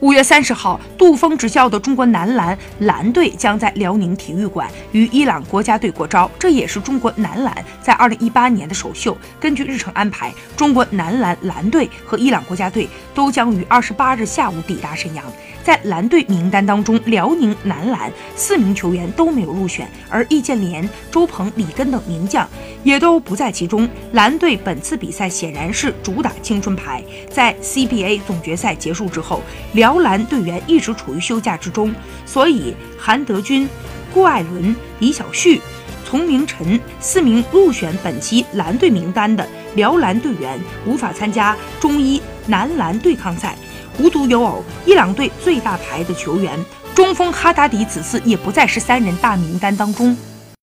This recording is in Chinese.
五月三十号，杜锋执教的中国男篮蓝队将在辽宁体育馆与伊朗国家队过招，这也是中国男篮在二零一八年的首秀。根据日程安排，中国男篮蓝队和伊朗国家队都将于二十八日下午抵达沈阳。在蓝队名单当中，辽宁男篮四名球员都没有入选，而易建联、周鹏、李根等名将也都不在其中。蓝队本次比赛显然是主打青春牌，在 CBA 总决赛结束之后，辽辽篮队员一直处于休假之中，所以韩德君、郭艾伦、李晓旭、丛明晨四名入选本期蓝队名单的辽篮队员无法参加中伊男篮对抗赛。无独有偶，伊朗队最大牌的球员中锋哈达迪此次也不在十三人大名单当中。